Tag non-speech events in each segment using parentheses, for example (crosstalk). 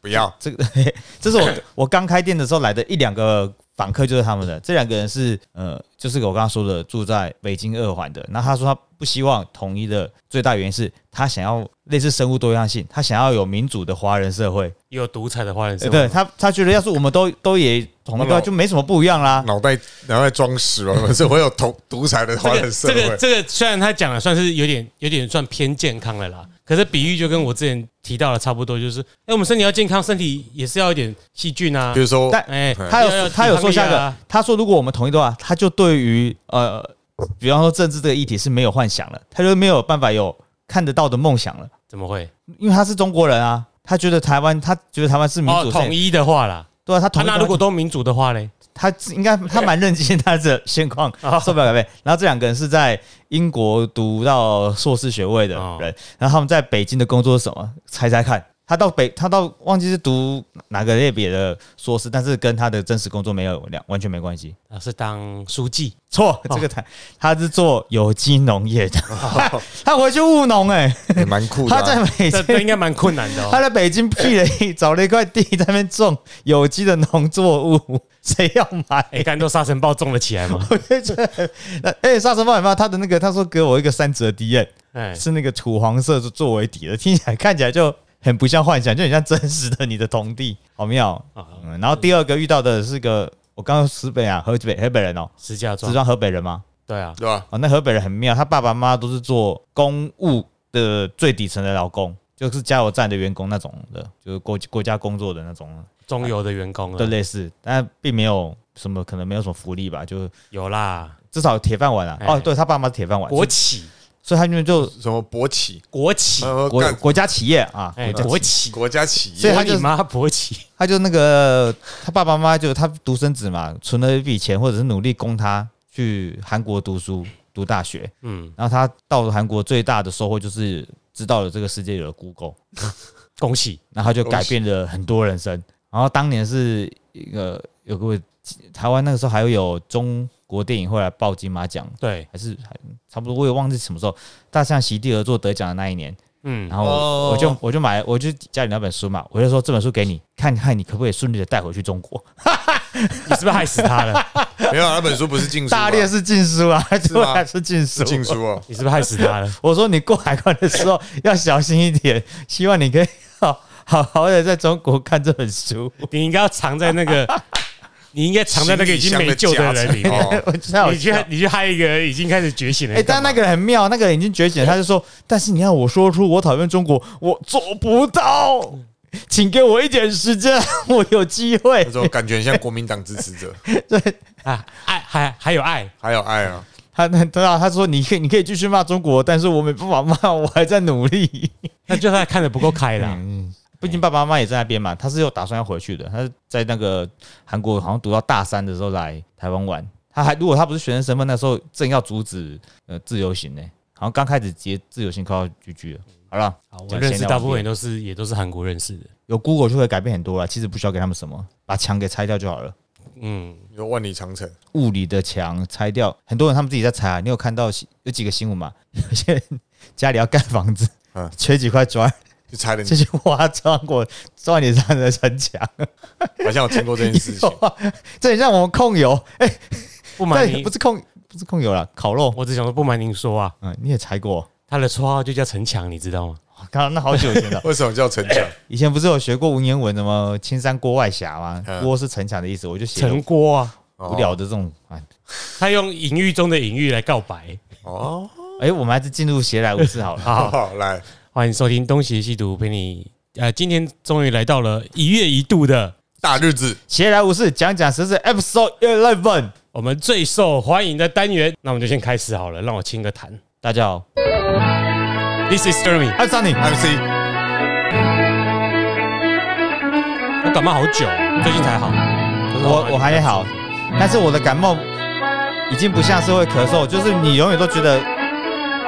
不要，这个 (laughs) 这是我 (laughs) 我刚开店的时候来的一两个访客，就是他们的。这两个人是呃，就是我刚刚说的住在北京二环的。那他说他不希望统一的最大原因是他想要类似生物多样性，他想要有民主的华人社会。有独裁的华人社会，呃对他，他觉得要是我们都都也统一的话，就没什么不一样啦。脑袋脑袋装屎了，我们是会有独独裁的华这个人社会。这个这个虽然他讲的算是有点有点算偏健康的啦，可是比喻就跟我之前提到的差不多，就是哎，我们身体要健康，身体也是要一点细菌啊比。如说，但哎，他要有他有说下一个他说如果我们统一的话，他就对于呃，比方说政治这个议题是没有幻想了，他就没有办法有看得到的梦想了。怎么会？因为他是中国人啊，他觉得台湾，他觉得台湾是民哦，主统一的话啦，对啊，他统啊、那如果都民主的话嘞，他应该他蛮认清他的现况，(laughs) 哦受不了改变。然后这两个人是在英国读到硕士学位的人，哦然后他们在北京的工作是什么？猜猜看。他到北，他到忘记是读哪个类别的硕士，但是跟他的真实工作没有两完全没关系。啊是当书记，错，这个他他是做有机农业的，(laughs) 他回去务农哎、也蛮酷的啊。他在北京这应该蛮困难的他哦。在北京辟了一 (laughs) 找了一块地，在那边种有机的农作物，谁要买？哎，看都沙尘暴中了起来吗？(laughs) 我就觉得，那哎，沙尘暴有没有他的那个？他说给我一个三折 D N，哎，是那个土黄色作为底的，听起来看起来就很不像幻想，就很像真实的你的同地，好妙。啊嗯，然后第二个遇到的是个，我刚刚石北啊，河北河北人哦，石家庄，石家庄河北人吗？对啊，对啊？哦，那河北人很妙，他爸爸妈妈都是做公务的最底层的劳工，就是加油站的员工那种的，就是国国家工作的那种。中油的员工的了，类似，但并没有什么可能没有什么福利吧，就有啦，至少有铁饭碗啊。哎。哦，对他爸妈是铁饭碗，国企，所以他们就什么国企，国企，国呃国家企业啊，哎，国企，国家企业，所以他你妈国企，他就那个他爸爸妈妈就他独生子嘛，存了一笔钱，或者是努力供他去韩国读书读大学，嗯，然后他到了韩国最大的收获就是知道了这个世界有了 Google，恭喜，然后他就改变了很多人生。然后当年是一个有个台湾那个时候还有中国电影会来报金马奖，对，还是还差不多，我也忘记什么时候大象席地而坐得奖的那一年。嗯，然后哦我就我就买，我就家里那本书嘛，我就说这本书给你看看，你可不可以顺利的带回去中国？(laughs) 你是不是害死他了？(laughs) 没有那本书不是禁书吧，大列是禁书啊，是吗是禁书。禁书哦。你是不是害死他了？(laughs) 我说你过海关的时候要小心一点，希望你可以好好好的在中国看这本书。你应该要藏在那个，你应该藏在那个已经没救的人里面。哦我知道，你去你去害一个已经开始觉醒了哎、但那个人很妙，那个人已经觉醒了，他就说：“但是你要我说出我讨厌中国，我做不到，(laughs) 请给我一点时间，我有机会那。种感觉很像国民党支持者，(laughs) 对啊，爱还还有爱，还有爱啊，他”他对啊，他说：“你可以，你可以继续骂中国，但是我没办法骂，我还在努力。那就他看的不够开啦。(laughs) 嗯，毕竟爸爸妈妈也在那边嘛，他是有打算要回去的。他是在那个韩国好像读到大三的时候来台湾玩。他还如果他不是学生身份，那时候正要阻止呃自由行呢、好像刚开始接自由行快要 GG 了。好了，好，我讲认识大部分也都是也都是韩国认识的。有 Google 就会改变很多了，其实不需要给他们什么，把墙给拆掉就好了。嗯，有万里长城，物理的墙拆掉，很多人他们自己在拆啊。你有看到有几个新闻嘛？(laughs) 有些人家里要盖房子，嗯 (laughs) 缺几块砖，(laughs) 就拆了你就，去挖砖过砖你上的城墙。好像有听过这件事情。这很像我们控油，哎、不瞒您对不，是控不是控油啦，烤肉。我只想说不瞒您说啊，嗯，你也拆过？他的绰号就叫城墙，你知道吗？刚刚那好久以前了。(laughs) 为什么叫城墙？以前不是有学过文言文的吗？青山郭外峡吗？嗯郭是城墙的意思，我就写了城郭啊，无聊的这种。哎，他用隐喻中的隐喻来告白。哦，哎，我们还是进入闲来无事好了。好，(laughs) 好来，欢迎收听东邪西毒，陪你。呃，今天终于来到了一月一度的大日子，闲来无事讲讲时事 Episode Eleven。我们最受欢迎的单元，那我们就先开始好了。让我清个痰。大家好，This is Jeremy。我是 Sunny。MC 我感冒好久，最近才好。我我还好，但是我的感冒已经不像是会咳嗽，就是你永远都觉得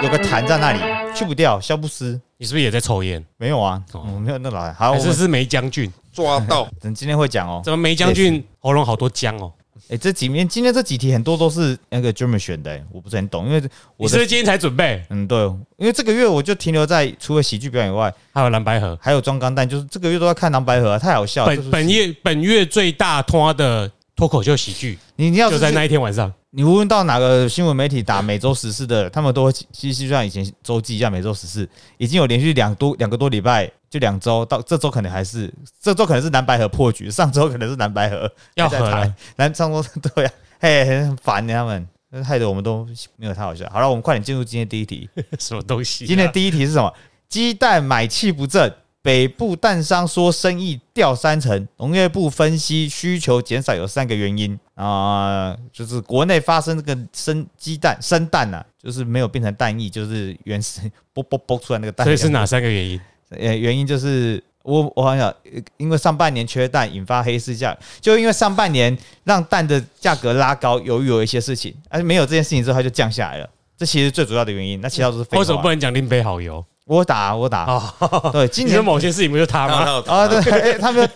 有个痰在那里，去不掉，消不失。你是不是也在抽烟？没有啊，哦我没有那老来。好，我们还是是梅将军？抓到，(laughs) 等今天会讲哦。怎么梅将军喉咙好多浆哦？哎、这几面今天这几题很多都是那个 German 选的、欸我不是很懂，因为我的是不是今天才准备？嗯对，因为这个月我就停留在除了喜剧表演以外，还有蓝白盒。还有装钢弹，就是这个月都在看蓝白盒、啊，太好笑了。本本月本月最大拖的脱口秀喜剧，你你要就在那一天晚上。你无论到哪个新闻媒体打每周时事的，他们都会其实就像以前周记一样，每周时事已经有连续两多两个多礼拜，就两周到这周可能还是这周可能是蓝白河破局，上周可能是蓝白河 (laughs) 要还在谈合了，蓝上周对啊，嘿，很烦的他们，害得我们都没有太好笑。好了，我们快点进入今天第一题。(laughs) 什么东西啊？今天第一题是什么？鸡蛋买气不振，北部蛋商说生意掉三成，农业部分析需求减少有三个原因啊、就是国内发生这个生鸡蛋生蛋呐、就是没有变成蛋液，就是原始啵啵啵出来那个蛋。所以是哪？三个原因？呃，原因就是我我好像呃因为上半年缺蛋引发黑市价，就因为上半年让蛋的价格拉高，由于有一些事情，而没有这件事情之后它就降下来了。这其实最主要的原因，那其他都是废话。为什么不能讲林北好油？我打我打，哦，对，(laughs) 今年某些事情不就他吗？啊，对，哎他没有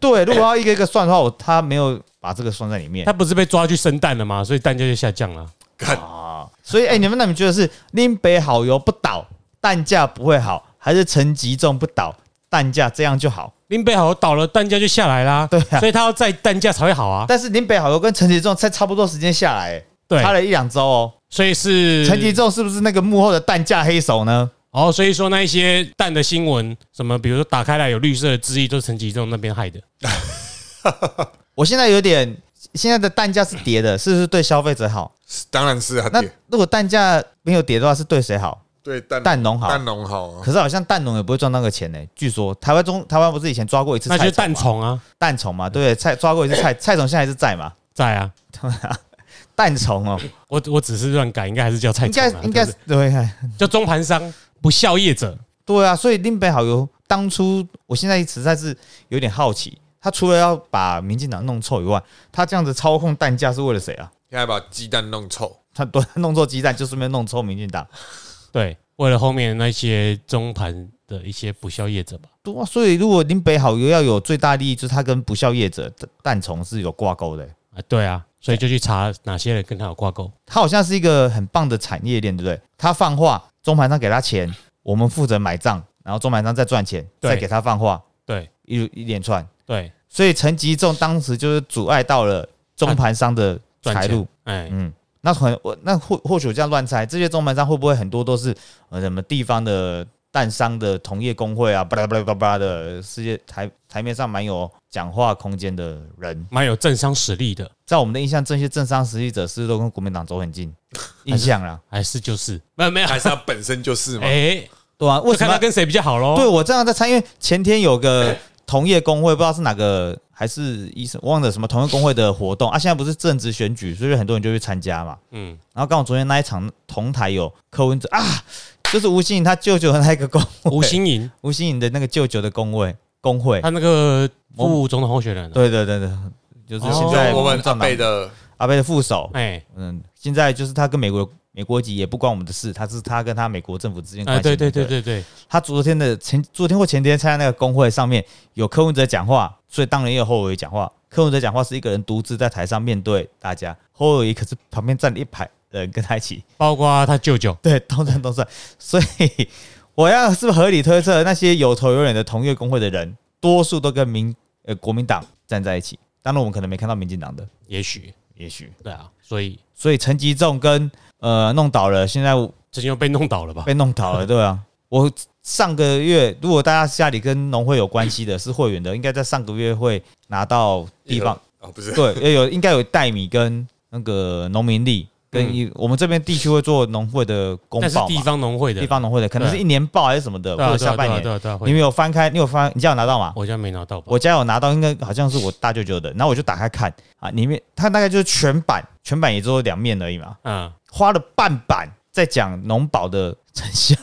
对，如果要一个一个算的话，我他没有把这个算在里面他不是被抓去生蛋了吗？所以蛋价就下降了。啊。所以，哎，你们那你们觉得是林北好油不倒，蛋价不会好，还是陈吉仲不倒，蛋价这样就好？林北好油倒了，蛋价就下来啦。对啊所以他要在蛋价才会好啊。但是林北好油跟陈吉仲在差不多时间下来，差了一两周哦。所以是陈吉仲是不是那个幕后的蛋价黑手呢？哦，所以说那一些蛋的新闻，什么比如说打开来有绿色的字意，都是陈吉仲那边害的。(laughs) 我现在有点，现在的蛋价是跌的，是不是对消费者好？当然是啊，那对如果蛋价没有跌的话，是对谁好？对蛋蛋农好蛋农好啊，可是好像蛋农也不会赚那个钱呢、据说台湾中台湾不是以前抓过一次那就是蛋菜虫啊，蛋虫嘛，对不对？菜抓过一次菜菜虫，现在还是在嘛？在啊。(laughs) 蛋虫哦，我我只是乱改，应该还是叫菜应虫啊该应该是对叫中盘商不孝业者。对啊，所以林北好油当初，我现在实在是有点好奇，他除了要把民进党弄臭以外，他这样子操控蛋价是为了谁啊？现在把鸡蛋弄臭，他对弄错鸡蛋，就顺便弄臭民进党。对，为了后面那些中盘的一些不孝业者吧。对啊，所以如果林北好油要有最大利益，就是他跟不孝业者蛋蛋虫是有挂钩的、啊，对啊，所以就去查哪些人跟他有挂钩。他好像是一个很棒的产业链，对不对？他放话，中盘商给他钱，(laughs) 我们负责买账，然后中盘商再赚钱，对再给他放话，对一一连串。对，所以陈吉仲当时就是阻碍到了中盘商的赚财路。。哎，嗯，那可能我那或或许我这样乱猜，这些中盘商会不会很多都是呃什么地方的蛋商的同业工会啊，巴拉巴拉巴拉巴的世界台台面上蛮有讲话空间的人，蛮有政商实力的，在我们的印象，这些政商实力者是不是都跟国民党走很近？印象啦，还是就是没有没有，还是他本身就是嘛？哎，对啊，为什么就看他？跟谁比较好喽。对我这样在猜，因为前天有个同业工会，不知道是哪个还是医生，忘了什么同业工会的活动啊。现在不是正职选举，所以很多人就去参加嘛。嗯，然后刚好昨天那一场同台有柯文哲啊，就是吴欣颖他舅舅的那个工会，吴新颖。吴欣颖的那个舅舅的工会工会。他，那个副总统候选人，啊。对对对对，就是现哦在我们阿贝的。阿贝的副手，哎。嗯，现在就是他跟美国美国籍也不关我们的事，他是他跟他美国政府之间关哎，系。对对对，对对，他昨天的前昨天或前天参加那个工会上面有柯文哲讲话，所以当然也有侯友谊讲话。柯文哲讲话是一个人独自在台上面对大家，侯友谊可是旁边站了一排人跟他一起，包括他舅舅，对，都站都站。所以我要是合理推测，那些有头有脸的同业工会的人，多数都跟民呃国民党站在一起。当然，我们可能没看到民进党的，也许也许。对啊，所以所以陈吉仲跟呃弄倒了，现在最近又被弄倒了吧？被弄倒了，对啊。(laughs) 我上个月，如果大家家里跟农会有关系的，是会员的，应该在上个月会拿到地方，哦，不是，对，也有应该有代米跟那个农民力，跟嗯一、我们这边地区会做农会的公那是地，方农会的，地方农会的，可能是一年报还是什么的，或者下半年。你们有翻开？你有翻？你家有拿到吗？我家没拿到吧？我家有拿到，应该好像是我大舅舅的，然后我就打开看啊，里面它大概就是全版，全版也只有两面而已嘛，嗯，花了半版在讲农保的成效。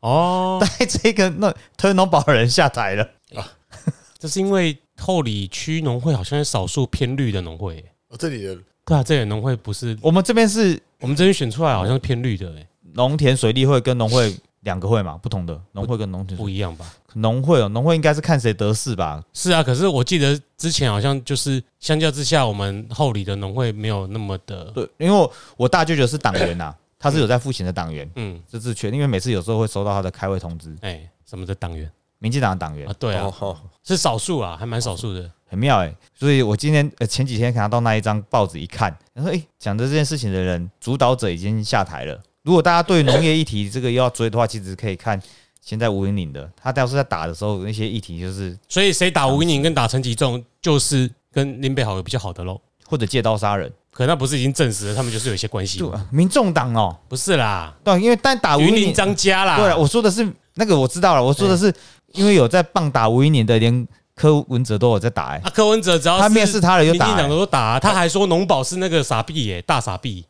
哦，(laughs) 带这个那推农保的人下台了啊。(laughs) 这是因为后里区农会好像是少数偏绿的农会耶，哦，这里的对啊，这里农会不是我们这边是我们这边选出来好像是偏绿的，哎，农田水利会跟农会两个会嘛，不同的农会跟农田不一样吧？农会哦，农会应该是看谁得势吧？是啊，可是我记得之前好像就是相较之下，我们后里的农会没有那么的，对，因为我我大舅舅是党员呐、他是有在付钱的党员，嗯，这是确，因为每次有时候会收到他的开会通知，哎，什么的党员民进党的党员啊，对啊，哦，是少数啊，还蛮少数的。很妙哎、所以我今天呃前几天看到那一张报纸一看，然后哎讲的这件事情的人主导者已经下台了。如果大家对农业议题这个要追的话，其实可以看现在吴云岭的，他当时在打的时候那些议题就是所以谁打吴英宁跟打陈吉仲，就是跟林北好有比较好的喽。或者借刀杀人，可那不是已经证实了，他们就是有一些关系？(laughs) 民众党哦，不是啦，对，因为但打吴云林云岭，张家啦。对了，我说的是那个我知道了，我说的是因为有在棒打吴云岭的，连柯文哲都有在打哎、啊，柯文哲只要他面试他了就打、民进党欸，都打啊，他还说农保是那个傻逼耶，大傻逼。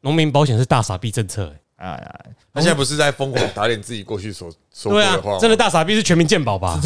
农民保险是大傻逼政策哎呀，他现在不是在疯狂打脸自己过去所说过的话吗？，真的大傻逼是全民健保吧？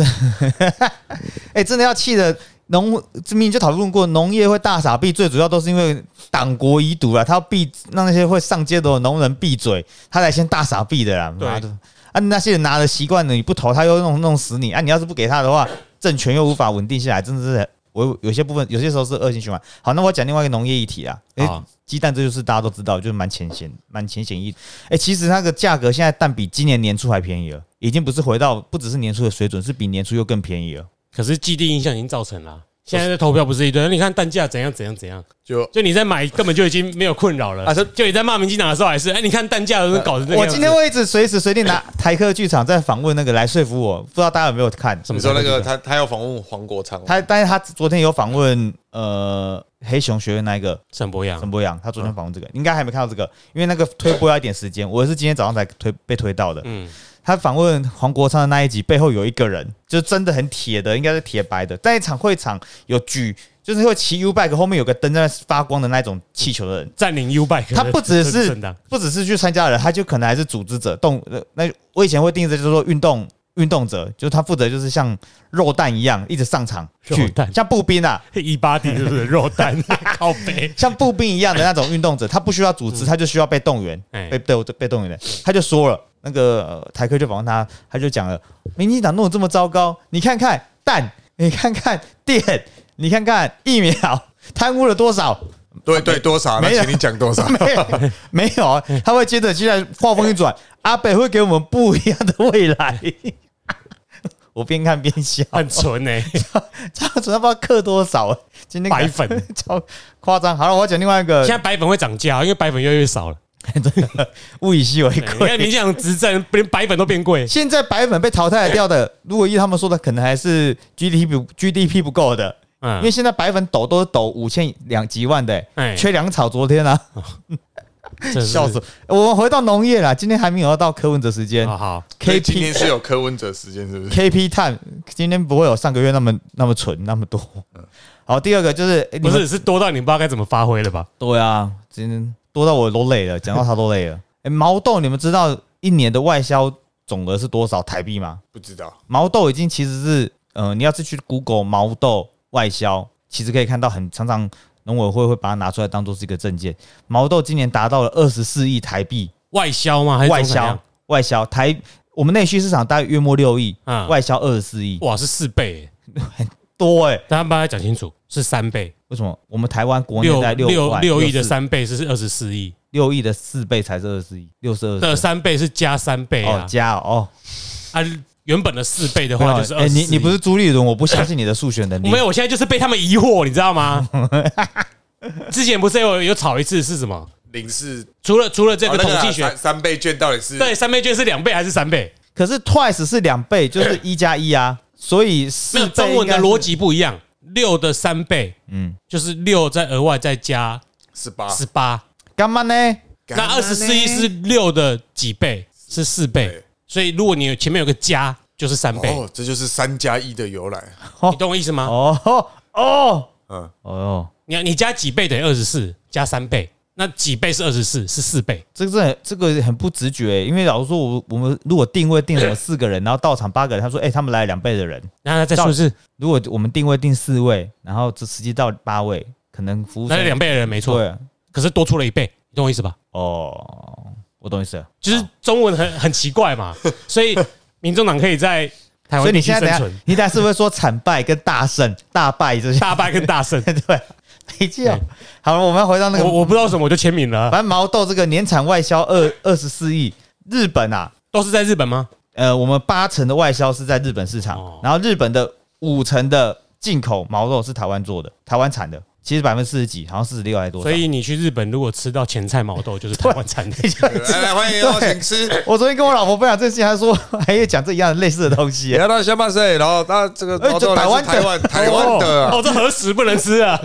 (laughs) 哎、(laughs) 真的要气的农，这明明就讨论过，农业会大傻逼，最主要都是因为党国遗毒了，他要闭让那些会上街的农人闭嘴，他才先大傻逼的啦，对妈的！啊，那些人拿了习惯了，你不投他又弄弄死你啊！你要是不给他的话，政权又无法稳定下来，真的是我有些部分有些时候是恶性循环。好，那我讲另外一个农业议题啊，哎、好鸡蛋这就是大家都知道，就是蛮浅显、蛮浅显易。哎、其实那个价格现在蛋比今年年初还便宜了，已经不是回到不只是年初的水准，是比年初又更便宜了。可是既定印象已经造成了。现在的投票不是一堆，你看蛋价怎样怎样怎样，就就你在买根本就已经没有困扰了啊这就你在骂民进党的时候还是，哎，你看蛋价都搞成这个样。我今天会一直随时随地拿台客剧场在访问那个来说服我，不知道大家有没有看？什么你说那个他他要访问黄国昌，他，但是他昨天有访问呃黑熊学院那一个沈博阳沈博阳，他昨天访问这个，应该还没看到这个，因为那个推播要一点时间，我是今天早上才推被推到的。嗯，他访问黄国昌的那一集背后有一个人，就真的很铁的，应该是铁白的，在一场会场有举，就是会骑 U bike 后面有个灯在那发光的那种气球的人。占领 U bike，他不只是不只是去参加的人，他就可能还是组织者动。呃那我以前会定义就是说运动运动者，就是他负责就是像肉蛋一样一直上场去，像步兵啊，一八 D 是不是肉蛋 (laughs) 靠背？像步兵一样的那种运动者，他不需要组织，他就需要被动员，哎被被被动员的。他就说了，那个呃台科就访问他，他就讲了，民进党弄得这么糟糕，你看看蛋，你看看电，你看看疫苗，贪污了多少？对对多少？那没有请你讲多少？(laughs) 没有，没有啊，他会接着现在话锋一转，阿北会给我们不一样的未来。(laughs) 我边看边笑，很纯欸呢，这样子他不知道氪多少，今天白粉。(laughs) 超夸张。好了，我要讲另外一个现在白粉会涨价，因为白粉越来越少了。(laughs) 物以稀为你看贵。民进党执政，连白粉都变贵。现在白粉被淘汰掉的，如果依他们说的，可能还是 GDP 不 GDP 不够的，因为嗯，现在白粉抖都是抖五千两几万的、哎缺粮草。昨天啊，(laughs) 真是笑死我！我们回到农业啦，今天还没有要到柯文哲时间好好，所以今天 KP 是有柯文哲时间是不是？KP time 今天不会有上个月那么那么蠢那么多。好，第二个就是诶你们不是是多到你不知道该怎么发挥了吧？对啊，今天多到我都累了，讲到他都累了。哎、毛豆，你们知道一年的外销总额是多少台币吗？不知道，毛豆已经其实是，呃，你要是去 Google 毛豆外销，其实可以看到很常常农委会会把它拿出来当做是一个证件。毛豆今年达到了二十四亿台币外销吗？还是外销外销台我们内需市场大概约莫六亿，嗯外销二十四亿，哇，是四倍欸，(laughs) 多哎、大家帮他讲清楚，是三倍，为什么我们台湾国内六在六六六亿的三倍是二十四亿，六亿的四倍才是二十四亿，六十二的三倍是加三倍哦啊，加哦，啊，原本的四倍的话就是哎、二。你你不是朱立伦，我不相信你的数学能力。(laughs) 没有，我现在就是被他们疑惑，你知道吗？(laughs) 之前不是有有炒一次是什么？零是除了除了这个哦那啊统计学三，三倍券到底是对，三倍券是两倍还是三倍？可是 twice 是两倍，就是一加一啊，所以没四倍中文的应该是逻，辑不一样，六的三倍嗯，就是六再额外再加十八，十八，干嘛呢？那二十四亿是六的几倍？是四倍，所以如果你有前面有个加，就是三倍，哦，这就是三加一的由来。你懂我意思吗？哦哦。嗯，哦，你你加几倍等于二十四，加三倍，那几倍是二十四，是四倍。这个很这个很不直觉，因为老实说，我我们如果定位定了四个人，然后到场八个人，他说，哎，他们来了两倍的人，然后再说是如果我们定位定四位，然后这实际到八位，可能服务生那两倍的人没错，对可是多出了一倍，你懂我意思吧？哦，我懂意思了。就是中文很很奇怪嘛，所以民众党可以在所以你现在等一下，，你等一下是不是说惨败跟大胜、大败这些？大败跟大胜。(laughs) 对，(laughs) 没记哦。好了，我们要回到那个我我不知道什么我就签名了，反正毛豆这个年产外销二二十四亿，日本啊，都是在日本吗？呃，我们八成的外销是在日本市场，哦然后日本的五成的进口毛豆是台湾做的，台湾产的，其实百分之四十几，好像四十六还多少。所以你去日本如果吃到前菜毛豆，就是台湾产的。(laughs) 来来欢迎哦，请吃。(laughs) 我昨天跟我老婆分享这件事情，她说 (laughs) 还有讲这一样的类似的东西然后到香巴塞，然后他这个哎毛豆来就台湾台湾台湾的啊，哦，这何时不能吃啊？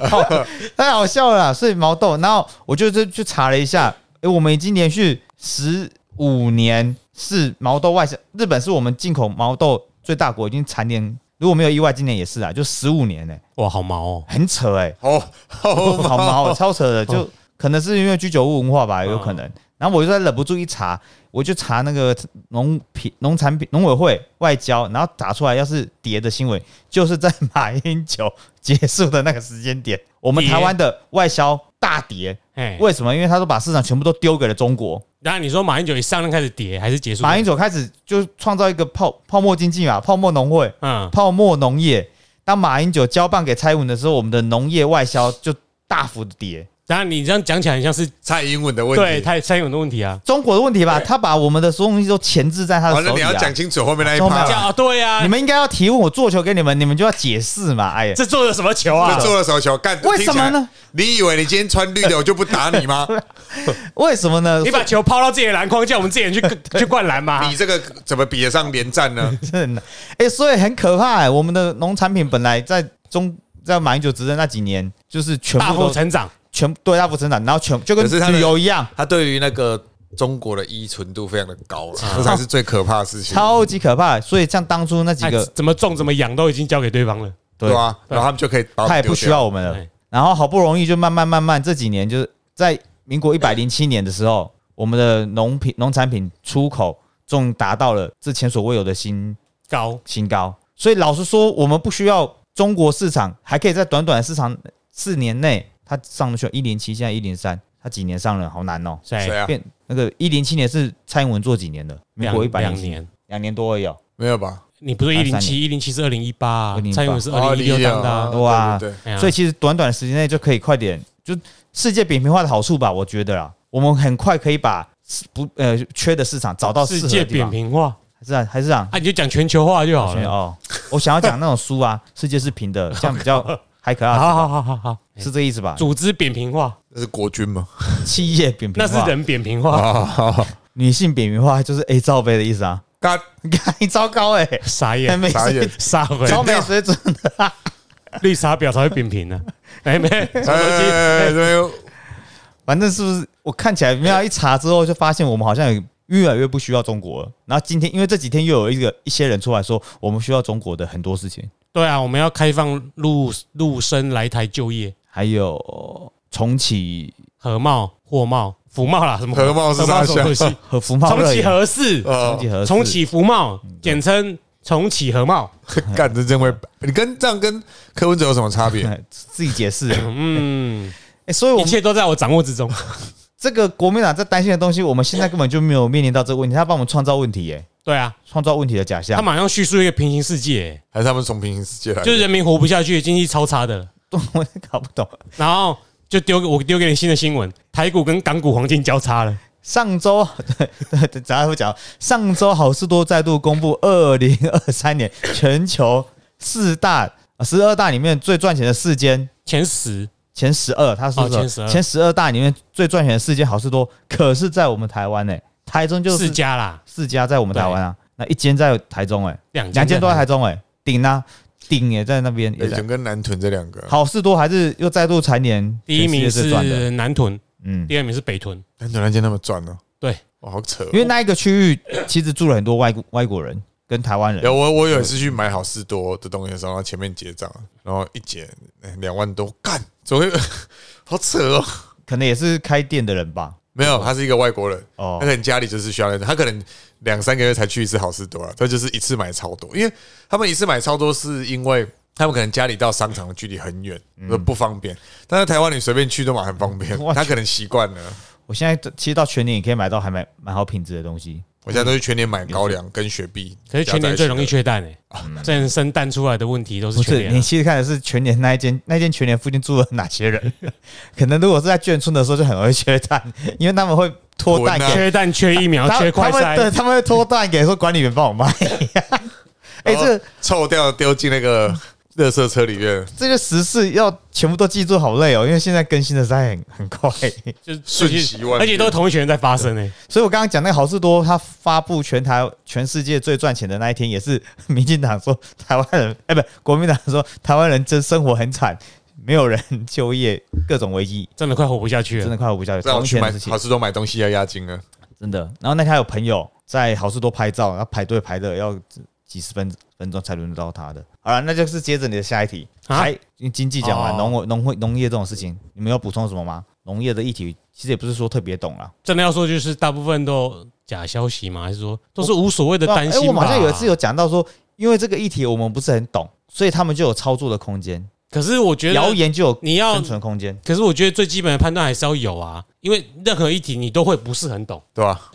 太好笑了啦，所以毛豆，然后我就就去查了一下，诶，我们已经连续十五年是毛豆外销，日本是我们进口毛豆最大国，已经蝉联，如果没有意外，今年也是啊，就十五年呢、哇，好毛哦！很扯哎、哦，好 (laughs) 好毛，超扯的，就可能是因为居酒屋文化吧，有可能。然后我就在忍不住一查，我就查那个农品、农产品、农委会外交，然后打出来，要是跌的新闻，就是在马英九结束的那个时间点，我们跌台湾的外销大跌。哎，为什么？因为他都把市场全部都丢给了中国。然后你说马英九一上任开始跌，还是结束？马英九开始就创造一个泡泡沫经济嘛，泡沫农会、嗯，泡沫农业。当马英九交棒给蔡英文的时候，我们的农业外销就大幅的跌。当然你这样讲起来很像是蔡英文的问题对题。蔡蔡英文的问题啊。中国的问题吧，他把我们的所有东西都钳制在他的好，那你要手里啊。讲清楚后面那一趴。啊，对呀，你们应该要提问，我做球给你们，你们就要解释嘛。哎呀，这做的什么球啊这？做了手球，干为什么？呢？你以为你今天穿绿的我就不打你吗？(laughs) 为什么呢？你把球抛到自己的篮筐，叫我们自己人去 (laughs) 去灌篮吗你？这个怎么比得上连战呢？(laughs) 真的，哎，所以很可怕哎。我们的农产品本来在中在马英九执政那几年，就是全大部都成长，全对大幅成长，然后全就跟旅游一样，他对于那个中国的依存度非常的高了，这才是最可怕的事情。超级可怕。所以像当初那几哎个，怎么种怎么养都已经交给对方了。对对啊，然后他们就可以他也不需要我们了对。然后好不容易就慢慢慢慢这几年，就是在民国一百零七年的时候，我们的农品农产品出口终于达到了这前所未有的新高，新高。所以老实说，我们不需要中国市场，还可以在短短的市场四年内，它上得去一零七，现在一零三，他几年上了好难哦。谁谁啊？变那个一零七年是蔡英文做几年的？民两国一百年。两年多而已哦。没有吧？你不是一零七，一零七是二零一八，2018蔡英文是二零一六当的哇对所以其实短短的时间内就可以快点，就世界扁平化的好处吧，我觉得啦，我们很快可以把不呃缺的市场找到适世界扁合的地方，平化还是啊还是这样。啊，你就讲全球化就好了。哦，我想要讲那种书啊，世界是平的，这样比较还可好爱，好好好好，是这意思吧？组织扁平化，那是国军吗？企业扁平化，那是人扁平化，啊，女性扁平化就是 A 罩杯的意思啊。干你糟糕哎、傻眼，没水傻眼，傻回，超没水准的。绿茶婊才会扁平 (laughs) 呢。哎没，什么东西？哎，没有，反正是不是我看起来没有一查之后就发现我们好像有越来越不需要中国了。然后今天因为这几天又有一个一些人出来说我们需要中国的很多事情，对啊，我们要开放陆陆生来台就业，还有重启和贸、货贸、服贸啦，什么和贸是和贸啥什么东西？(laughs) 和服贸重启乐园，合适，哦重启合适重启服贸，简称重启和贸。(laughs) 干这真会，(laughs) 你跟这样跟柯文哲有什么差别？哎自己解释。嗯，哎，所以我一们切都在我掌握之中。这个国民党在担心的东西，我们现在根本就没有面临到这个问题，他帮我们创造问题，耶，对啊，创造问题的假象他象。马上叙述一个平行世界，还是他们从平行世界来？就是人民活不下去，经济超差的，我也搞不懂。然后就丢给我丢给你新的新闻，台股跟港股黄金交叉了。上周对对对，等下会讲。上周好事多再度公布二零二三年全球四大、十二大里面最赚钱的四间，前十前十二，他说哦前12前十二大里面最赚钱的四间好事多，可是在我们台湾呢、台中就是四家啦，四家在我们台湾啊，那一间在台中哎、两两间都在台台中哎、顶啊顶也在那边，也在北屯跟南屯这两个，好事多还是又再度蝉联第一名是南屯，嗯，第二名是北屯。南屯那间那么赚呢？对，哇，好扯哦。因为那一个区域其实住了很多外国外国人跟台湾人有，我我有一次去买好事多的东西的时候，然后前面结账，然后一结哎两万多，干，怎么会 (laughs) 好扯哦？可能也是开店的人吧。没有，他是一个外国人，哦他可能家里就是需要那种，他可能两三个月才去一次好事多啊，他就是一次买超多，因为他们一次买超多是因为他们可能家里到商场的距离很远，不方便，但在台湾你随便去都买很方便，(laughs) 他可能习惯了。我我现在其实到全年也可以买到还蛮蛮好品质的东西。我现在都是全年买高粱跟雪碧，可是全年最容易。缺蛋哎，这样生蛋出来的问题都是不是，全年啊。你其实看的是全年那一间那间全年附近住了哪些人？(laughs) 可能如果是在眷村的时候就很容易缺蛋，因为他们会拖蛋缺蛋、缺疫苗、缺快他们对筛，他们会拖蛋给说管理员帮我卖。(laughs) 哎，这个臭掉丢进那个垃圾车里面，这个时事要全部都记住，好累哦，因为现在更新的实在很很快。就是瞬息万变而且都是同一群人在发生哎。所以我刚刚讲那个好事多，他发布全台全世界最赚钱的那一天，也是民进党说台湾人，哎，不，国民党说台湾人真生活很惨，没有人就业，各种危机，真的快活不下去了。真的快活不下去。让我去买好，事多买东西要押金啊。真的。然后那天还有朋友在好事多拍照，然后排队排的要几十分分钟才轮得到他的。好了，那就是接着你的下一题，啊经济讲完，哦农农会农业这种事情，你们要补充什么吗？农业的议题其实也不是说特别懂了。真的要说，就是大部分都假消息吗？还是说都是无所谓的担哎心吧？我好像有一次有讲到说，因为这个议题我们不是很懂，所以他们就有操作的空间，可是我觉得谣言就有你要生存空间。可是我觉得最基本的判断还是要有啊，因为任何议题你都会不是很懂，对吧？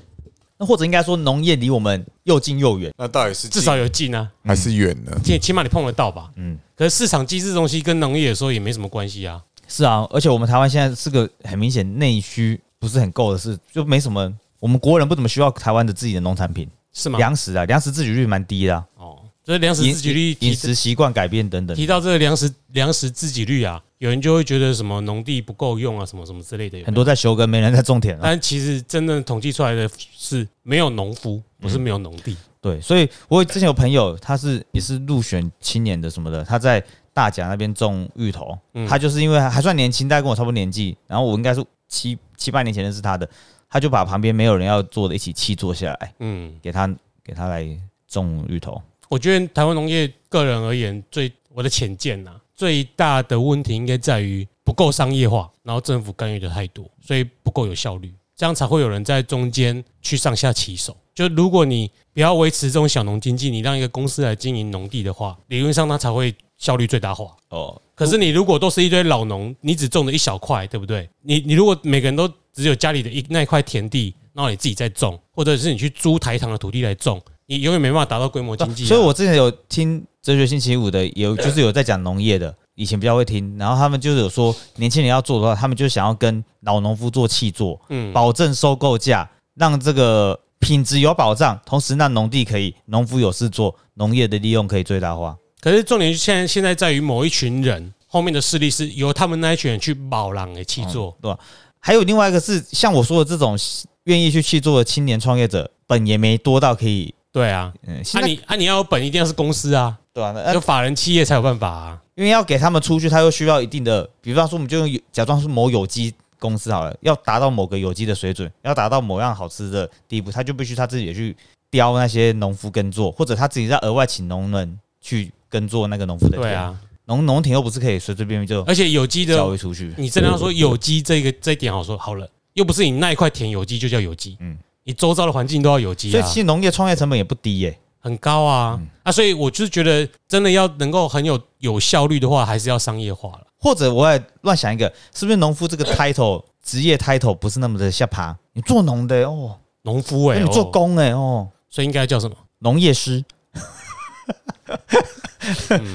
那或者应该说，农业离我们又近又远。那到底是至少有近啊，还是远呢？起起码你碰得到吧。嗯，可是市场机制东西跟农业有时候也没什么关系啊。是啊，而且我们台湾现在是个很明显内需不是很够的事，就没什么。我们国人不怎么需要台湾的自己的农产品，是吗？粮食啊，粮食自给率蛮低的啊、哦，就是粮食自给率饮提食习惯改变等等。提到这个粮食粮食自给率啊，有人就会觉得什么农地不够用啊，什么什么之类的。很多在休耕，没人在种田啊。但其实真正统计出来的是没有农夫，不是没有农地。对，所以我之前有朋友，他是也是入选青年的什么的，他在大甲那边种芋头，嗯他就是因为还算年轻，大概跟我差不多年纪，然后我应该是七七八年前认识他的，他就把旁边没有人要做的一起气做下来，嗯，给他给他来种芋头。我觉得台湾农业个人而言，最我的浅见呐、最大的问题应该在于不够商业化，然后政府干预的太多，所以不够有效率，这样才会有人在中间去上下其手。就如果你不要维持这种小农经济，你让一个公司来经营农地的话，理论上它才会效率最大化。哦，可是你如果都是一堆老农，你只种了一小块，对不对？你你如果每个人都只有家里的一那一块田地，然后你自己在种，或者是你去租台糖的土地来种，你永远没办法达到规模经济啊、所以我之前有听哲学星期五的，有就是有在讲农业的，以前比较会听，然后他们就是有说，年轻人要做的话，他们就想要跟老农夫做契作，嗯保证收购价，让这个品质有保障，同时让农地可以农夫有事做，农业的利用可以最大化。可是重点现在现在在于某一群人后面的势力是由他们那一群人去保狼给去做，对吧？还有另外一个是像我说的这种愿意去去做的青年创业者，本也没多到可以，对啊，嗯，那啊你啊你要有本一定要是公司啊，对啊，那有法人企业才有办法啊。因为要给他们出去，他又需要一定的，比方说我们就用有假装是某有机公司好了，要达到某个有机的水准，要达到某样好吃的地步，他就必须他自己也去雕那些农夫耕作，或者他自己再额外请农人去耕作那个农夫的田。对，啊，农农田又不是可以随随便便就而且有机的交易出去。你真的要说有机这个这一点好说好了，又不是你那一块田有机就叫有机，嗯嗯，你周遭的环境都要有机啊。所以其，实农业创业成本也不低耶、很高啊。啊，所以我就是觉得真的要能够很有有效率的话，还是要商业化了。或者我也乱想一个，是不是农夫这个 title 职业 title 不是那么的下爬？你做农的哦，农夫哎、那你做哦。工哎哦，所以应该叫什么？农业师、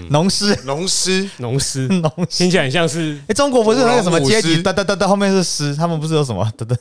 农师、农师农师，农师。听起来很像是哎、中国不是有那个什么阶级，哒哒哒哒，后面是师，他们不是有什么哒哒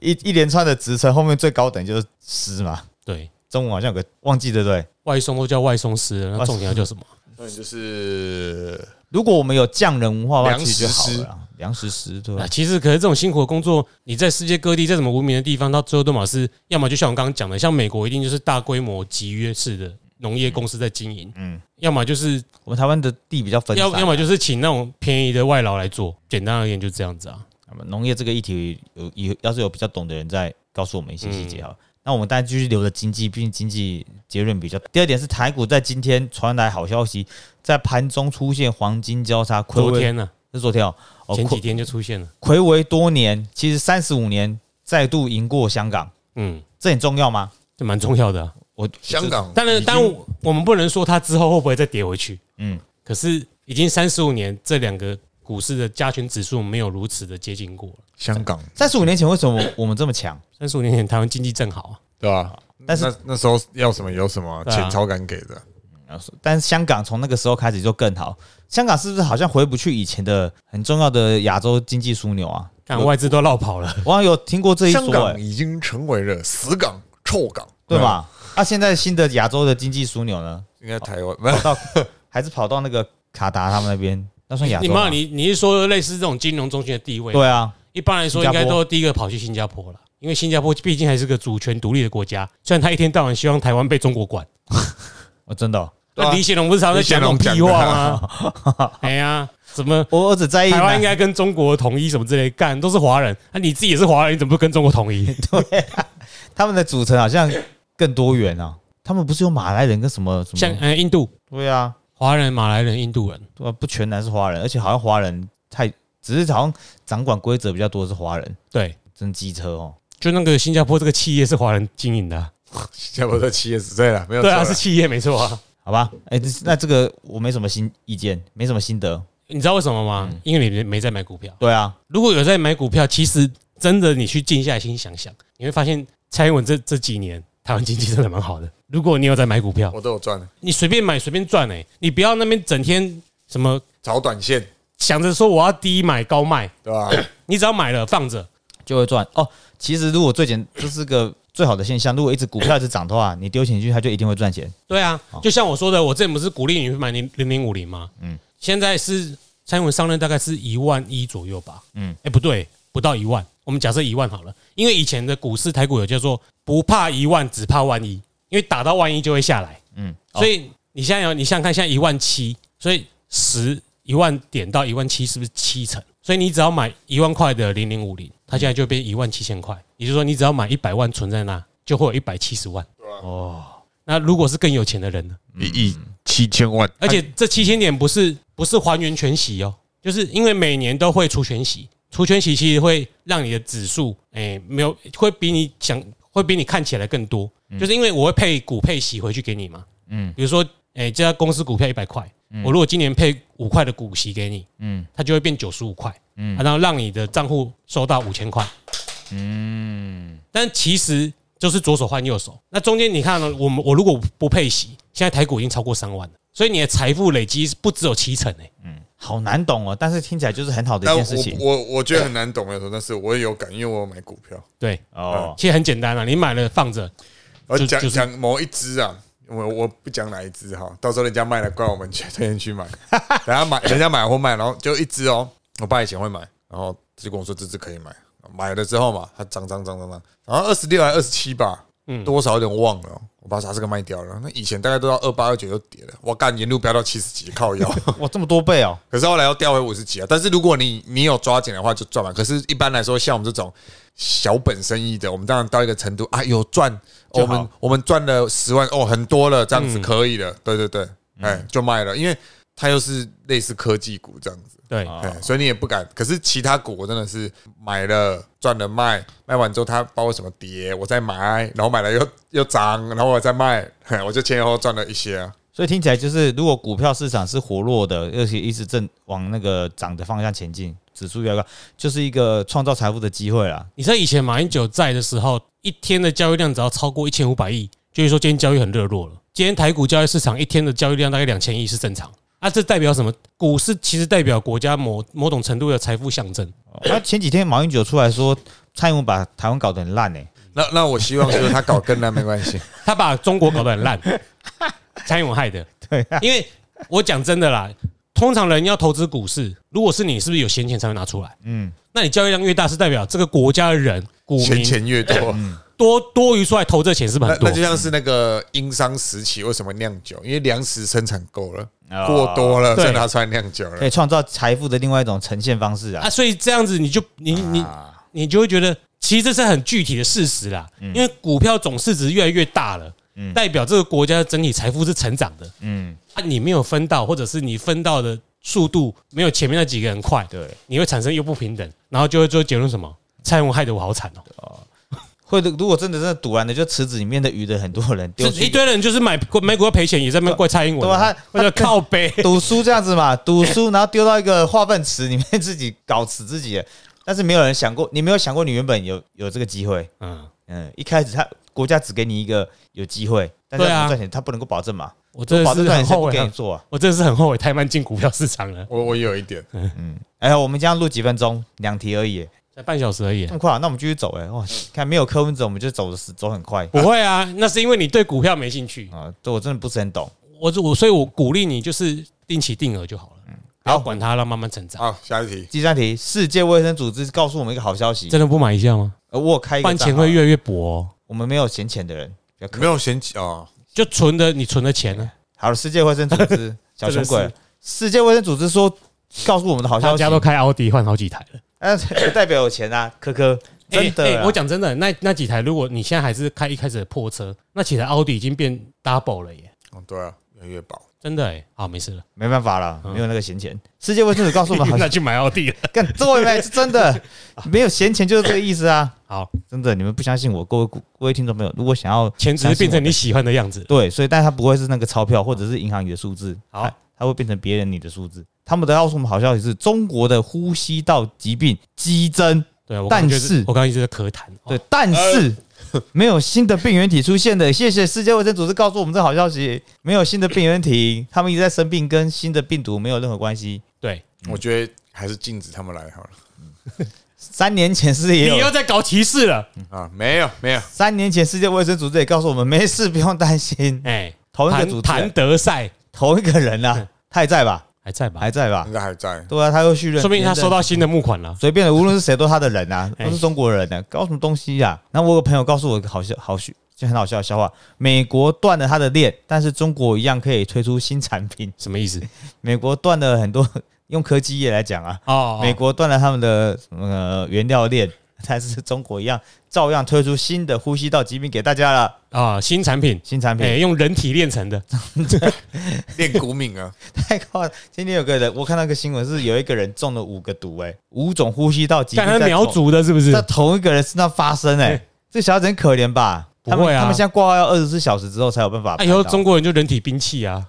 一一连串的职称，后面最高等就是师嘛。对中文好像有个忘记对不对？外松都叫外松师，那重点要叫什么？那就是如果我们有匠人文化的话，粮其实就食师好了啊。粮食师对吧啊，？其实可是这种辛苦的工作，你在世界各地，在什么无名的地方，到最后都嘛是，要么就像我刚刚讲的，像美国一定就是大规模集约式的农业公司在经营，嗯嗯，要么就是我们台湾的地比较分散啊，要要么就是请那种便宜的外劳来做，简单而言就这样子啊。那么农业这个议题有有要是有比较懂的人在告诉我们一些细节好了。那我们当然继续留着经济，毕竟经济结论比较。第二点是台股在今天传来好消息，在盘中出现黄金交叉，暌违昨天呢，是昨天哦，前几天就出现了，暌违多年，其实三十五年再度赢过香港，嗯，这很重要吗？这蛮重要的啊。我香港，当然，当然我们不能说它之后会不会再跌回去，嗯，可是已经三十五年，这两个股市的加权指数没有如此的接近过了。香港三十五年前为什么我们这么强？三十五年前台湾经济正好啊，对吧？但是那那时候要什么有什么，钱超敢给的。但是香港从那个时候开始就更好。香港是不是好像回不去以前的很重要的亚洲经济枢纽啊？看外资都绕跑了。我好像有听过这一香说、欸，港已经成为了死港、臭港，对？吧？那、现在新的亚洲的经济枢纽呢？应该台湾没有跑到 (laughs) 还是跑到那个卡达他们那边？那算亚洲你妈？你你是说类似这种金融中心的地位？对啊，一般来说应该都第一个跑去新加坡了，因为新加坡毕竟还是个主权独立的国家，虽然他一天到晚希望台湾被中国管。我 (laughs) 真的哦、对啊那李显龙不是常在讲这种屁话吗？(laughs) 哎呀，什么我儿子在意台湾应哪该跟中国统一什么之类，干都是华人，那你自己也是华人，你怎么不跟中国统一？他们的组成好像更多元啊。他们不是有马来人跟什么什么？像呃印度对啊，华人、马来人、印度人，对啊，不全然是华人，而且好像华人太只是好像掌管规则比较多的是华人，对，真机车哦。就那个新加坡这个企业是华人经营的啊，(laughs) 新加坡的企业是对了，没有对啊，是企业没错啊。好吧，哎、这那这个我没什么新意见，没什么心得。你知道为什么吗？因为你没在买股票。对啊，如果有在买股票，其实真的你去静下来心想想，你会发现蔡英文这这几年台湾经济真的蛮好的。如果你有在买股票，我都有赚，你随便买随便赚哎，你不要那边整天什么找短线，想着说我要低买高卖，对吧？(coughs) 你只要买了放着，就会赚哦。其实如果最简，这是个最好的现象。如果一只股票一直涨的话，你丢钱进去，它就一定会赚钱。对啊，就像我说的，我之前不是鼓励你去买零零零五零吗？嗯嗯，现在是蔡英文上任大概是一万一左右吧。嗯嗯，哎，不对，不到一万，我们假设一万好了，因为以前的股市台股有叫做不怕一万，只怕万一，因为打到万一就会下来。嗯，哦所以你现在有，你想想看，现在一万七，所以十一万点到一万七是不是七成？所以你只要买一万块的零零五零，它现在就变一万七千块，也就是说你只要买一百万存在那，就会有一百七十万。哦，那如果是更有钱的人呢？一亿七千万，而且这七千点不是不是还原全息哦，就是因为每年都会出全息，除权息其实会让你的指数哎、没有会比你想会比你看起来更多，就是因为我会配股配息回去给你嘛，嗯。嗯，比如说哎、这家公司股票一百块，我如果今年配五块的股息给你，嗯。嗯，它就会变九十五块，嗯。嗯，然后让你的账户收到五千块，嗯，但其实就是左手换右手。那中间你看呢，我们我如果不配息，现在台股已经超过三万了，所以你的财富累积不只有七成诶、好难懂哦。但是听起来就是很好的一件事情。我我觉得很难懂，没有错，但是我也有感，因为我有买股票。对，哦，其实很简单啊，你买了放着，我讲讲某一只啊，我我不讲哪一只哈，到时候人家卖了，怪我们去推荐去买。(laughs) 等下买，人家买或卖，然后就一只哦，我爸以前会买，然后就跟我说这只可以买，买了之后嘛，它涨涨涨涨涨，然后二十六还二十七吧，嗯多少有点忘了哦。我把啥这个卖掉了，那以前大概都要二八二九就跌了，我干沿路飙到七十几，靠腰。(laughs) 哇，这么多倍哦。(laughs) 可是后来又掉回五十几啊。但是如果你你有抓紧的话，就赚嘛。可是，一般来说，像我们这种小本生意的，我们当然到一个程度啊，有赚，哦我们我们赚了十万哦，很多了，这样子可以了。对对对，哎，就卖了，因为它又是类似科技股这样子。对，哎，所以你也不敢。可是其他股我真的是买了赚了卖，卖完之后它包括什么跌，我再买，然后买了又 (laughs) 又涨，然后我再卖，嘿 (laughs) 我就前前后后赚了一些啊。所以听起来就是，如果股票市场是活络的，而且一直正往那个涨的方向前进，指数越来越高，就是一个创造财富的机会啦。你知道以前马英九在的时候，一天的交易量只要超过一千五百亿，就是说今天交易很热络了。今天台股交易市场一天的交易量大概两千亿是正常。啊，这代表什么？股市其实代表国家某某种程度的财富象征。那前几天马英九出来说，蔡英文把台湾搞得很烂欸呢、那那我希望说他搞更烂没关系。(laughs) 他把中国搞得很烂，蔡英文害的。(laughs) 对啊，因为我讲真的啦，通常人要投资股市，如果是你，是不是有闲钱才会拿出来？嗯，那你交易量越大，是代表这个国家的人股钱民钱越多，多多余出来投这钱是不是很多那那就？像是那个殷商时期为什么酿酒？因为粮食生产够了，哦过多了，对所以拿出来酿酒了。可以创造财富的另外一种呈现方式啊啊，。所以这样子你就你你啊你就会觉得，其实这是很具体的事实啦。因为股票总市值越来越大了，代表这个国家的整体财富是成长的。嗯，啊，你没有分到，或者是你分到的速度没有前面那几个人快，对，你会产生又不平等，然后就会做结论什么？蔡英文害得我好惨哦。或者如果真的真的赌完了，就池子里面的鱼的很多人丢去就是一堆人就是买美股要赔钱，也在那边怪蔡英文对吧啊，他或者靠背。(laughs) 赌输这样子嘛，赌输然后丢到一个化粪池里面自己搞死自己，但是没有人想过，你没有想过你原本有有这个机会，嗯，嗯，一开始他国家只给你一个有机会，但是赚钱，他不能够保证嘛，我真的是很后悔啊，给你做啊？我真的是很后悔太慢进股票市场了，我我也有一点，嗯。哎，我们这样录几分钟，两题而已，才半小时而已这。么快啊，那我们继续走哎，哇，看没有柯文哲，我们就走的是走很快不会啊，那是因为你对股票没兴趣。啊，这我真的不是很懂。我我所以，我鼓励你就是定期定额就好了，不要好管它，让慢慢成长。好，下一题，第三题，世界卫生组织告诉我们一个好消息，真的不买一下吗？呃，我有开一不然个账号钱会越来越薄哦。我们没有闲钱的人，没有嫌弃哦，就存的你存的钱呢？好了，世界卫生组织 (laughs) 小穷鬼，世界卫生组织说告诉我们的好消息大家，都开奥迪换好几台了。呃，不代表有钱啊，(laughs) 科科，真的啊，欸欸我讲真的，那那几台，如果你现在还是开一开始的破车，那几台奥迪已经变 double 了耶，哦对啊，越来越薄，真的哎。好，没事了，没办法了，没有那个闲钱。世界卫生组织告诉我们 (laughs) 好那像去买奥迪了。干对没？是 (laughs) 真的，没有闲钱就是这个意思啊，好，真的，你们不相信我，各位各位听众朋友，如果想要钱只是变成你喜欢的样子。对，所以但它不会是那个钞票或者是银行里的数字，好它，它会变成别人你的数字。他们的告诉我们好消息是中国的呼吸道疾病激增，对，我刚刚就但是我刚刚一直在咳痰。对哦，，但是没有新的病原体出现的。谢谢世界卫生组织告诉我们这个好消息，没有新的病原体，他们一直在生病，跟新的病毒没有任何关系。对，我觉得还是禁止他们来好了三年前世界也你有又在搞歧视了。啊，没有没有，三年前世界卫生组织也告诉我们没事，不用担心。哎，同一个组谭谭，德赛同一个人啊，(laughs) 他还在吧？还在吧？还在吧应？该还在，对啊，他又续任，说明他收到新的募款了。随便的，无论是谁都是他的人啊，哎都是中国人呢、搞什么东西呀、然后我有个朋友告诉我一个好笑、好笑、就很好笑的笑话：美国断了他的链，但是中国一样可以推出新产品。什么意思？(laughs) 美国断了很多，用科技业来讲啊，哦，美国断了他们的呃原料链，但是中国一样照样推出新的呼吸道疾病给大家了，啊，新产品，新产品。哎，用人体炼成的。(laughs) 练骨敏啊，(laughs) 太高了！今天有个人，我看到一个新闻是有一个人中了五个毒、哎，五种呼吸道疾病看他苗族的是不是在？同一个人身上发生、哎哎，这小孩子很可怜吧？不会啊他们现在挂号要二十四小时之后才有办法。以后中国人就人体兵器啊！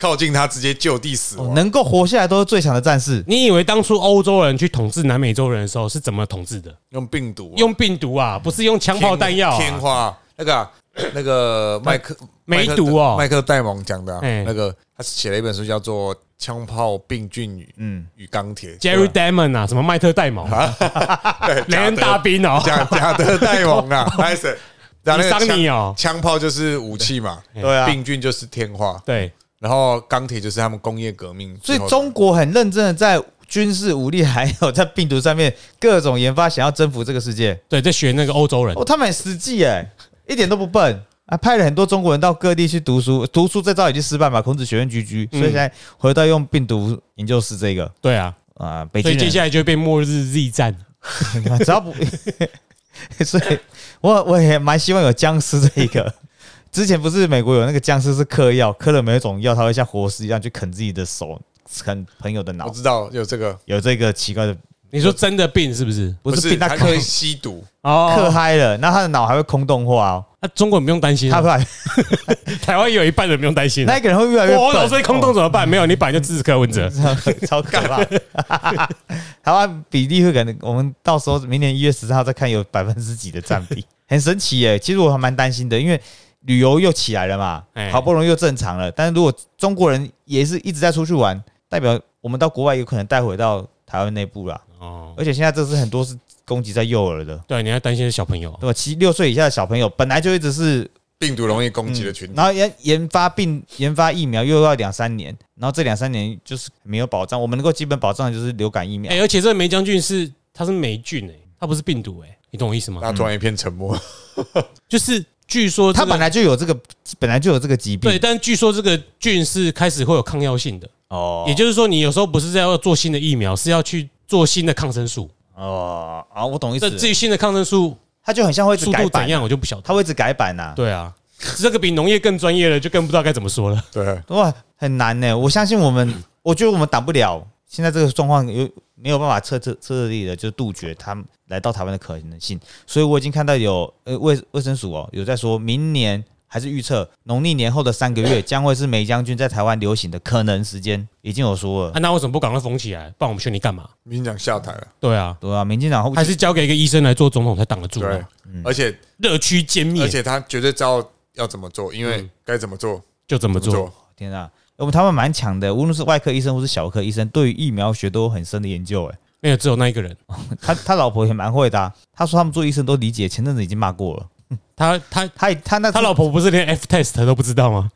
靠近他直接就地死亡。哦能够活下来都是最强的战士。你以为当初欧洲人去统治南美洲人的时候是怎么统治的？用病毒啊，用病毒啊，不是用枪炮弹药、啊。天花那个啊 (laughs) 那个麦克梅毒哦。麦克戴蒙讲的那个，他写了一本书叫做《枪炮、病菌与嗯，与钢铁》Jerry Diamond 啊，什么麦特戴蒙，(laughs) 对 (laughs) 雷恩大兵哦，贾贾德戴蒙啊，开始，然后伊桑那个枪哦，枪炮就是武器嘛，对啊。病菌就是天花，对，然后钢铁就是他们工业革命。所以中国很认真的在军事武力还有在病毒上面各种研发，想要征服这个世界。对，在学那个欧洲人哦，，他们很实际哎，一点都不笨啊！派了很多中国人到各地去读书，读书这招已经失败嘛，孔子学院居居，所以现在回到用病毒研究室这个对啊，啊，北京所以接下来就会变末日 Z 战，(laughs) 只要不，(laughs) 所以我我也蛮希望有僵尸这一个。之前不是美国有那个僵尸是嗑药，嗑了某一种药，它会像活尸一样去啃自己的手，啃朋友的脑，我知道有这个，有这个奇怪的，你说真的病是不是？不是病，他嗑他可以吸毒，嗑哦，嗨了，那他的脑还会空洞化哦，那中国人不用担心啊，他会 (laughs) 台湾有一半人不用担心啊。那一个人会越来越我脑笨，空洞怎么办？没有，你本来就支持柯文哲。(laughs) 超可怕。(laughs) 台湾比例会可能，我们到时候明年一月十四号再看有百分之几的占比，很神奇耶。其实我还蛮担心的，因为旅游又起来了嘛哎，好不容易又正常了。但是如果中国人也是一直在出去玩，代表我们到国外有可能带回到台湾内部啦。哦，而且现在这是很多是攻击在幼儿的，对，你还担心小朋友？对吧？七六岁以下的小朋友本来就一直是病毒容易攻击的群体。然后研研发病研发疫苗又要两三年，然后这两三年就是没有保障。我们能够基本保障的就是流感疫苗哎，。而且这个梅将军是它是霉菌哎，它不是病毒哎，你懂我意思吗？那突然一片沉默，就是据说这个他本来就有这个，本来就有这个疾病。对，但据说这个菌是开始会有抗药性的，哦也就是说你有时候不是在要做新的疫苗，是要去做新的抗生素。哦啊，我懂意思。这至于新的抗生素它就很像会速度怎，样，我就不晓得。它会一直改版呐。对啊，这个比农业更专业了，就更不知道该怎么说了。对，哇，很难呢。我相信我们，我觉得我们挡不了。现在这个状况有没有办法彻彻彻底的就杜绝他们来到台湾的可能性。所以我已经看到有呃卫卫生署哦有在说明年还是预测农历年后的三个月将会是梅将军在台湾流行的可能时间，已经有说了啊，。那为什么不赶快封起来？不然我们劝你干嘛？民进党下台了，对啊，对啊，民进党后还是交给一个医生来做总统才挡得住对啊？，而且热区歼灭而，且他绝对知道要怎么做，因为嗯该怎么做就这么做。怎么做。天啊，我们台湾蛮强的，无论是外科医生或是小科医生，对于疫苗学都有很深的研究。哎，没有，只有那一个人，(laughs) 他他老婆也蛮会的啊、他说他们做医生都理解，前阵子已经骂过了。他他他他那他老婆不是连 F test 都不知道吗？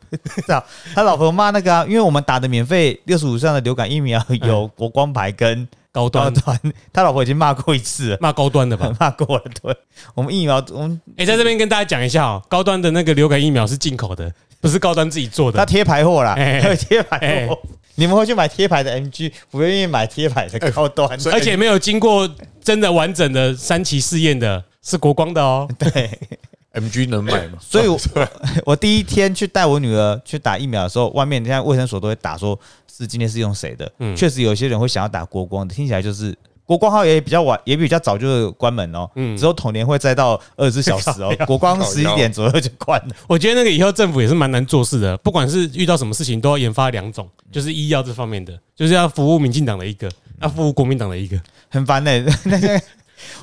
(laughs) 他老婆骂那个啊，因为我们打的免费六十五岁的流感疫苗有国光牌跟高端高端，他老婆已经骂过一次了，骂高端的吧？(laughs) 骂过了。对，我们疫苗我们哎，在这边跟大家讲一下哦，高端的那个流感疫苗是进口的，不是高端自己做的。他贴牌货啦，哎还有 (laughs) 贴牌哎货。你们会去买贴牌的 MG，不愿意买贴牌的高端。而且没有经过真的完整的三期试验的，是国光的哦。(laughs) 对，MG 能买吗？所以我 (laughs) 我第一天去带我女儿去打疫苗的时候，外面现在卫生所都会打说是今天是用谁的。嗯确实有些人会想要打国光的，听起来就是国光号也比较晚，也比较早就关门哦。嗯只有统联会再到二十四小时哦，(laughs) 国光十一点左右就关了。(laughs) 我觉得那个以后政府也是蛮难做事的，不管是遇到什么事情，都要研发两种，就是医药这方面的，就是要服务民进党的一个，要服务国民党的一个。很烦呢、(laughs) 那个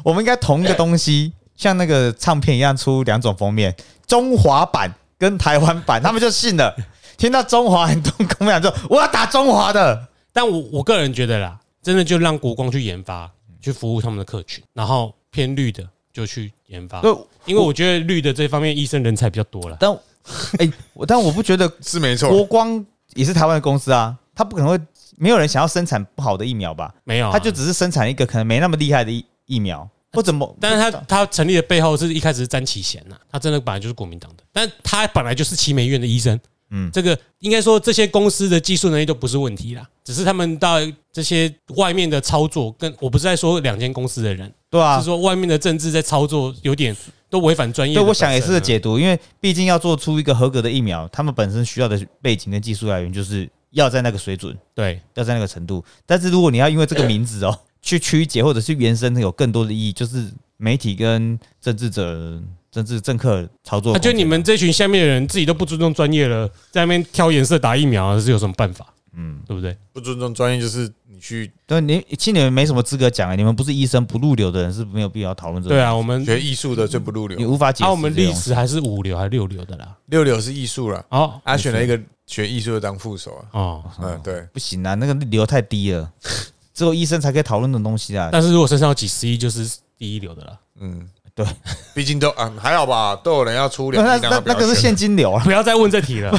我们应该同一个东西，像那个唱片一样出两种封面，中华版跟台湾版，他们就信了。听到中华很多国民党说我要打中华的，但我我个人觉得啦，真的就让国光去研发，去服务他们的客群，然后偏绿的就去研发，对，因为我觉得绿的这方面医生人才比较多了。但 (laughs) 哎、我但我不觉得 (laughs) 是没错，国光也是台湾的公司啊，他不可能会没有人想要生产不好的疫苗吧？没有、啊，他就只是生产一个可能没那么厉害的疫疫苗，或怎么？但是他他成立的背后是一开始是詹启贤呐，他真的本来就是国民党的，但他本来就是奇美院的医生。嗯。嗯，这个应该说这些公司的技术能力都不是问题啦，只是他们到这些外面的操作，跟我不是在说两间公司的人，对啊。是，说外面的政治在操作有点都违反专业的对。我想也是个解读，因为毕竟要做出一个合格的疫苗，他们本身需要的背景跟技术来源就是要在那个水准，对，要在那个程度。但是如果你要因为这个名字哦去曲解或者去延伸有更多的意义，就是媒体跟政治者、政治政客操作。就你们这群下面的人自己都不尊重专业了，在那边挑颜色打疫苗，是有什么办法？嗯，对不对？不尊重专业，就是你去对你，其实你们没什么资格讲啊，你们不是医生，不入流的人是没有必要讨论这个。对啊，我们学艺术的最不入流你。无法解释我们历史还是五流还是六流的啦。六流是艺术了，哦他选了一个学艺术的当副手啊。哦，嗯，对，不行啊，那个流太低了，(laughs) 只有医生才可以讨论的东西啊。但是如果身上有几十亿，就是第一流的了。嗯，对，(laughs) 毕竟都啊还好吧，都有人要出两那亿那那个是现现金流啊，不要再问这题了。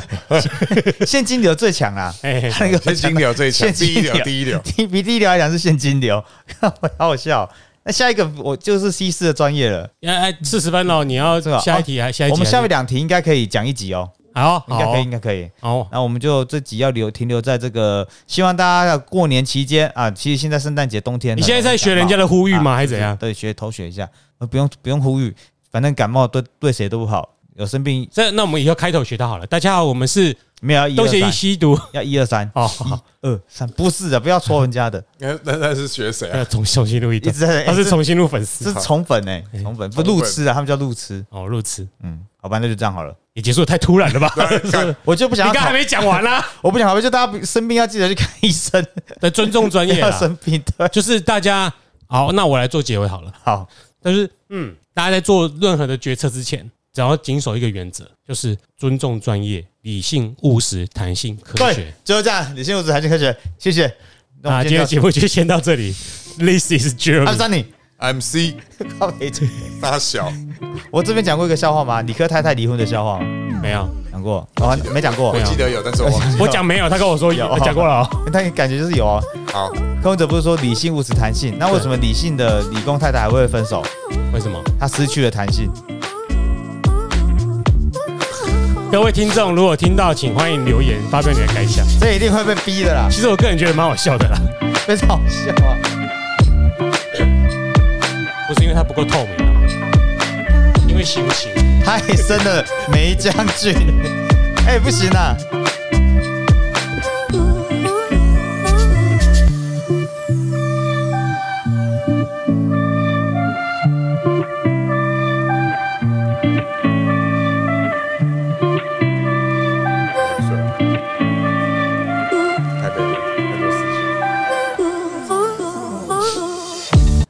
(laughs) 现金流最强啊。(laughs) 哎，那个现金流最强，第一流流第一流。比比第一流来讲是现金流，好好笑。那下一个我就是 C 四的专业了，哎哎，四十分了，你要这个下一题还下一题？我们下面两题应该可以讲一集哦，好，应该可以，好应该可以。好，那我们就这集要留停留在这个，希望大家要过年期间啊，其实现在圣诞节冬天，你现在在学人家的呼吁吗？啊还是怎样？对，学偷学一下，呃不用不用呼吁，反正感冒对对谁都不好，有生病这那我们以后开头学到好了。大家好，我们是没有要一东邪一，吸毒。要一二三，哦，好，二三，不是的，不要戳人家的，(laughs) 那那那是学谁啊？要 (laughs) 重重新录一段，一直在他是重新录粉这丝是宠粉哎，宠粉不路痴啊，他们叫路痴，哦，路痴嗯，好吧，那就这样好了。也结束的太突然了吧？干 (laughs) 我就不想要，你刚还没讲完啦，(laughs) 我不想讨论，就大家生病要记得去看医生，(laughs) 得尊重专业要。生病对，就是大家好，那我来做结尾好了。好，但是，嗯，大家在做任何的决策之前，只要谨守一个原则，就是尊重专业、理性、务实、弹性、科对学。，就是这样。理性务实、弹性科学，谢谢。那今天的节目就先到这里。This is 阿 Jeremy。三你，MC 靠北大小，我这边讲过一个笑话吗？理科太太离婚的笑话吗没有，讲过？哦，没讲过我记得有，但是我忘记。我讲没有，他跟我说有，有讲过了哦。(laughs) 但感觉就是有哦。好，柯文哲不是说理性、务实、弹性？那为什么理性的理工太太还会分手？为什么？她失去了弹性。各位听众，如果听到，请欢迎留言发表你的感想。这一定会被逼的啦，其实我个人觉得蛮好笑的啦，(laughs) 非常好笑啊！为它不够透明啊，因为行不行？太深了，梅将军。哎，不行啊！